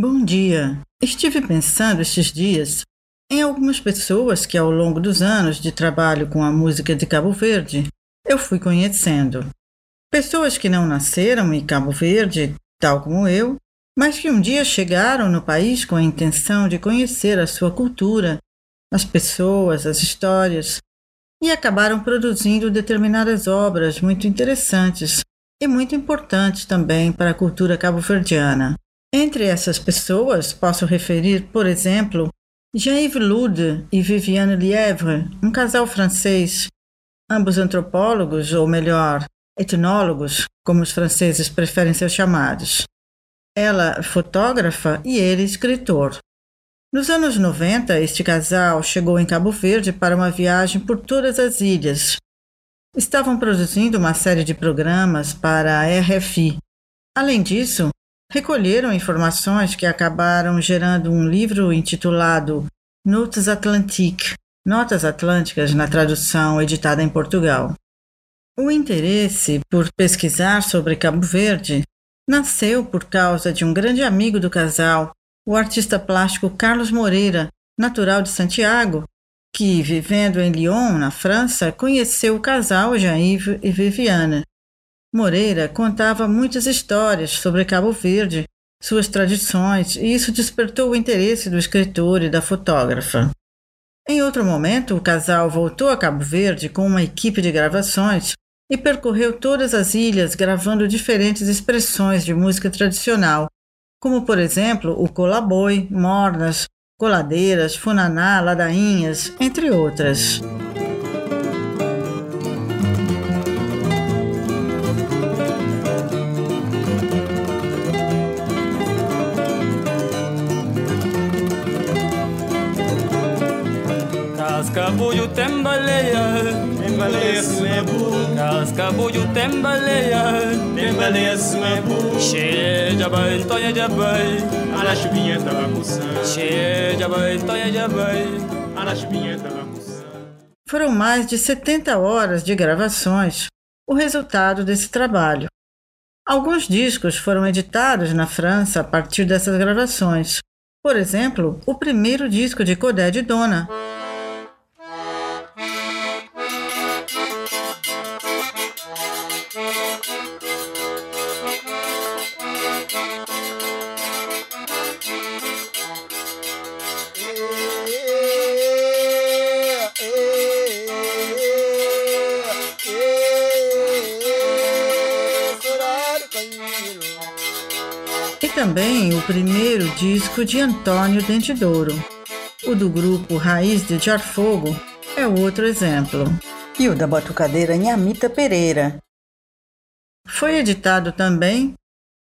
Bom dia. Estive pensando estes dias em algumas pessoas que, ao longo dos anos de trabalho com a música de Cabo Verde, eu fui conhecendo. Pessoas que não nasceram em Cabo Verde, tal como eu, mas que um dia chegaram no país com a intenção de conhecer a sua cultura, as pessoas, as histórias, e acabaram produzindo determinadas obras muito interessantes e muito importantes também para a cultura cabo-verdiana. Entre essas pessoas, posso referir, por exemplo, Jean-Yves Lude e Viviane Lièvre, um casal francês, ambos antropólogos, ou melhor, etnólogos, como os franceses preferem ser chamados. Ela fotógrafa e ele escritor. Nos anos 90, este casal chegou em Cabo Verde para uma viagem por todas as ilhas. Estavam produzindo uma série de programas para a RFI. Além disso, recolheram informações que acabaram gerando um livro intitulado Notes Atlantiques, Notas Atlânticas na tradução editada em Portugal. O interesse por pesquisar sobre Cabo Verde nasceu por causa de um grande amigo do casal o artista plástico Carlos Moreira, natural de Santiago, que, vivendo em Lyon, na França, conheceu o casal Jean-Yves e Viviane. Moreira contava muitas histórias sobre Cabo Verde, suas tradições, e isso despertou o interesse do escritor e da fotógrafa. Em outro momento, o casal voltou a Cabo Verde com uma equipe de gravações e percorreu todas as ilhas gravando diferentes expressões de música tradicional, como por exemplo o colaboi, mornas, coladeiras, funaná, ladainhas, entre outras. Cascabulho tem baleia, tem baleia sumebu. Cascabulho tem baleia, tem baleia sumebu. Cheia de abai, toia de abai, a la chuvinha tava coçando. Cheia de abai, toia de abai, a la chuvinha tava coçando. Foram mais de 70 horas de gravações, o resultado desse trabalho. Alguns discos foram editados na França a partir dessas gravações. Por exemplo, o primeiro disco de Codé de Dona, e também o primeiro disco de Antônio Dentidouro. O do grupo Raiz de Jarfogo é outro exemplo. E o da batucadeira Nhamita Pereira. Foi editado também,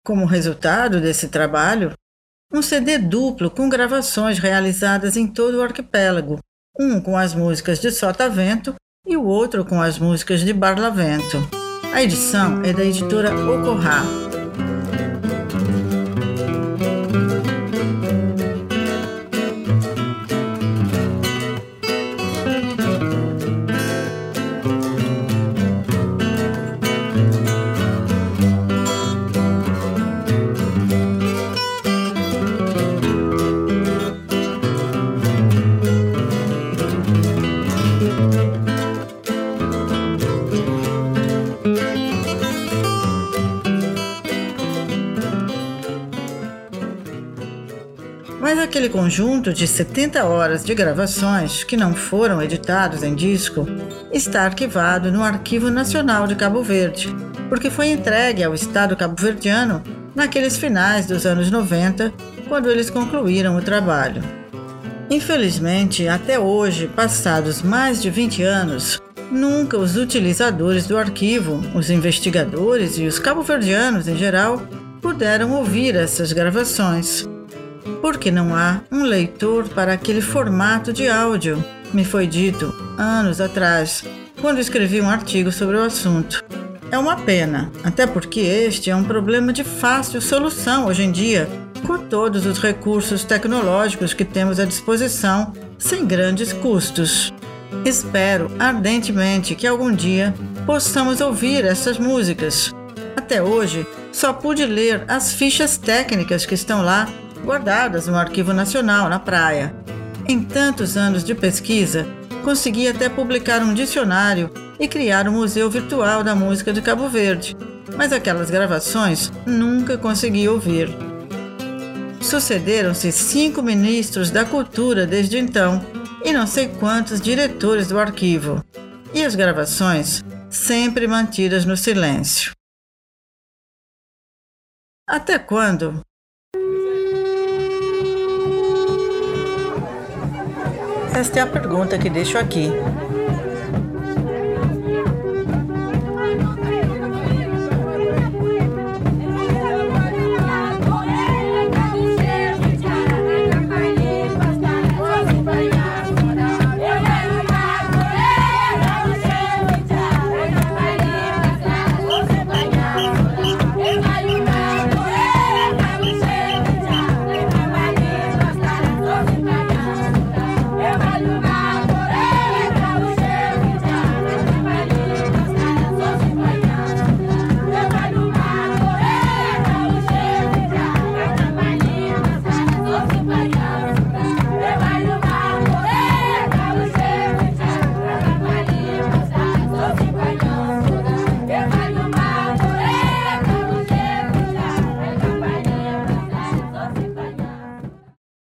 como resultado desse trabalho, um CD duplo com gravações realizadas em todo o arquipélago, um com as músicas de Sotavento e o outro com as músicas de Barlavento. A edição é da editora Ocorrá. Aquele conjunto de 70 horas de gravações que não foram editados em disco está arquivado no Arquivo Nacional de Cabo Verde, porque foi entregue ao Estado cabo-verdiano naqueles finais dos anos 90, quando eles concluíram o trabalho. Infelizmente, até hoje, passados mais de 20 anos, nunca os utilizadores do arquivo, os investigadores e os cabo-verdianos em geral, puderam ouvir essas gravações porque não há um leitor para aquele formato de áudio, me foi dito anos atrás, quando escrevi um artigo sobre o assunto. É uma pena, até porque este é um problema de fácil solução hoje em dia, com todos os recursos tecnológicos que temos à disposição, sem grandes custos. Espero ardentemente que algum dia possamos ouvir essas músicas. Até hoje, só pude ler as fichas técnicas que estão lá guardadas no Arquivo Nacional, na praia. Em tantos anos de pesquisa, consegui até publicar um dicionário e criar um museu virtual da música de Cabo Verde, mas aquelas gravações nunca consegui ouvir. Sucederam-se cinco ministros da cultura desde então e não sei quantos diretores do arquivo, e as gravações sempre mantidas no silêncio. Até quando? Esta é a pergunta que deixo aqui